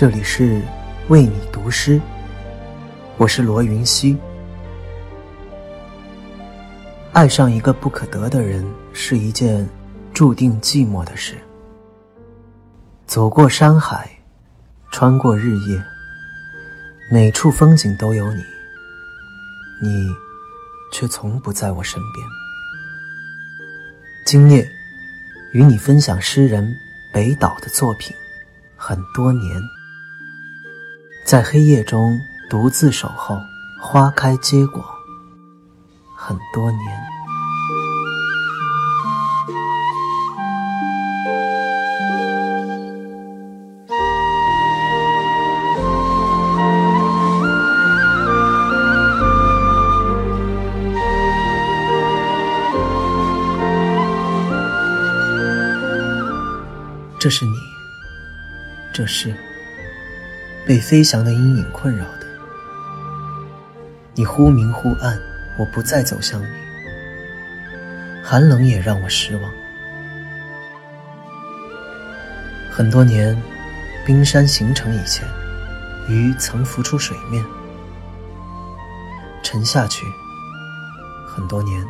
这里是为你读诗，我是罗云熙。爱上一个不可得的人是一件注定寂寞的事。走过山海，穿过日夜，每处风景都有你，你却从不在我身边。今夜，与你分享诗人北岛的作品，很多年。在黑夜中独自守候，花开结果，很多年。这是你，这是。被飞翔的阴影困扰的，你忽明忽暗，我不再走向你，寒冷也让我失望。很多年，冰山形成以前，鱼曾浮出水面，沉下去。很多年，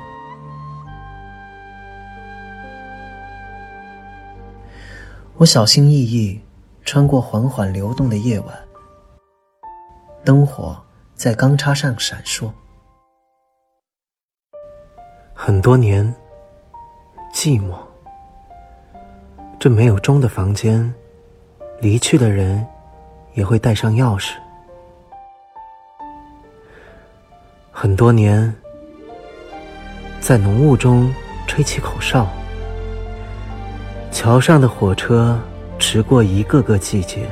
我小心翼翼。穿过缓缓流动的夜晚，灯火在钢叉上闪烁。很多年，寂寞。这没有钟的房间，离去的人也会带上钥匙。很多年，在浓雾中吹起口哨，桥上的火车。驰过一个个季节，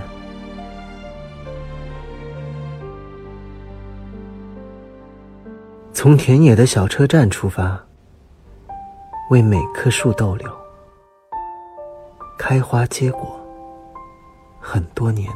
从田野的小车站出发，为每棵树逗留，开花结果，很多年。